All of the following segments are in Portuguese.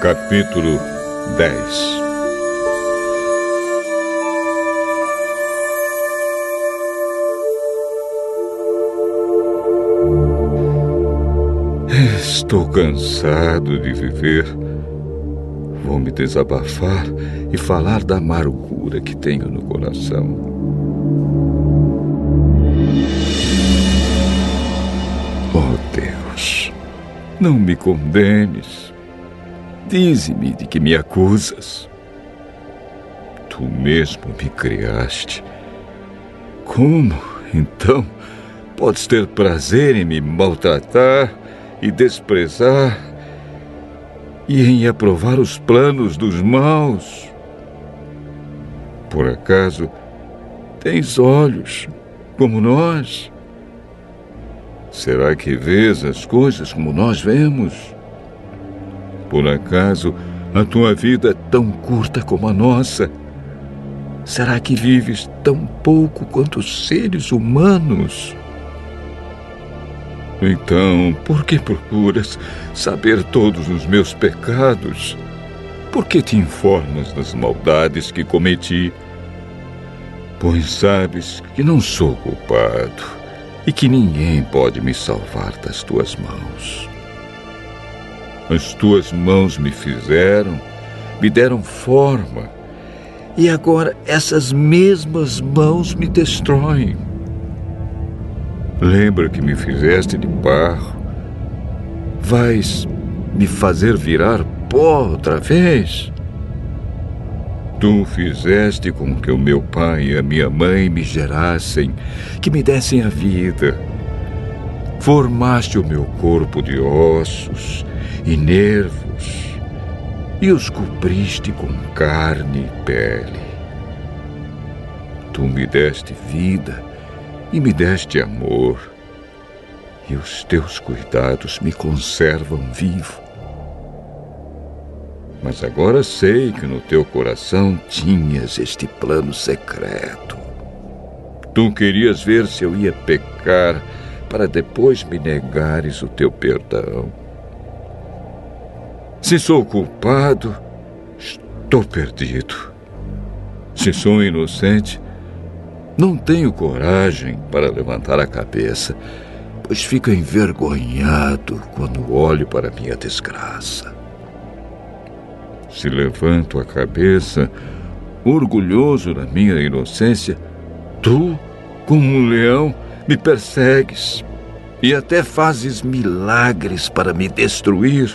Capítulo 10 Estou cansado de viver. Vou me desabafar e falar da amargura que tenho no coração. Não me condenes. Dize-me de que me acusas. Tu mesmo me criaste. Como, então, podes ter prazer em me maltratar e desprezar e em aprovar os planos dos maus? Por acaso tens olhos como nós? Será que vês as coisas como nós vemos? Por acaso a tua vida é tão curta como a nossa? Será que vives tão pouco quanto os seres humanos? Então, por que procuras saber todos os meus pecados? Por que te informas das maldades que cometi? Pois sabes que não sou culpado e que ninguém pode me salvar das tuas mãos. As tuas mãos me fizeram, me deram forma, e agora essas mesmas mãos me destroem. Lembra que me fizeste de barro? Vais me fazer virar pó outra vez? Tu fizeste com que o meu pai e a minha mãe me gerassem, que me dessem a vida. Formaste o meu corpo de ossos e nervos e os cobriste com carne e pele. Tu me deste vida e me deste amor, e os teus cuidados me conservam vivo. Mas agora sei que no teu coração tinhas este plano secreto. Tu querias ver se eu ia pecar para depois me negares o teu perdão. Se sou culpado, estou perdido. Se sou inocente, não tenho coragem para levantar a cabeça, pois fico envergonhado quando olho para minha desgraça. Se levanto a cabeça, orgulhoso da minha inocência, tu, como um leão, me persegues e até fazes milagres para me destruir.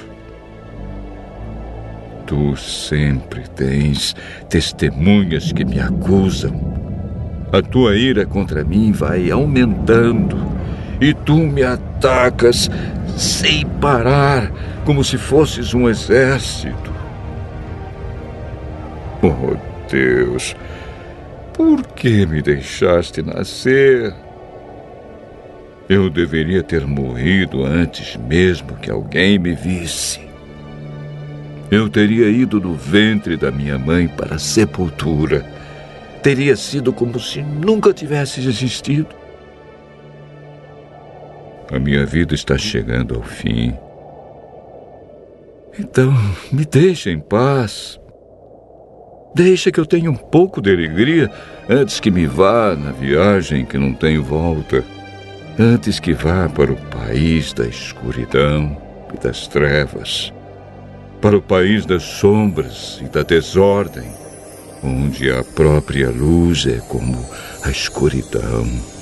Tu sempre tens testemunhas que me acusam a tua ira contra mim vai aumentando e tu me atacas sem parar, como se fosses um exército. Oh Deus, por que me deixaste nascer? Eu deveria ter morrido antes mesmo que alguém me visse. Eu teria ido do ventre da minha mãe para a sepultura teria sido como se nunca tivesse existido. A minha vida está chegando ao fim. Então, me deixe em paz. Deixa que eu tenha um pouco de alegria antes que me vá na viagem que não tenho volta. Antes que vá para o país da escuridão e das trevas. Para o país das sombras e da desordem onde a própria luz é como a escuridão.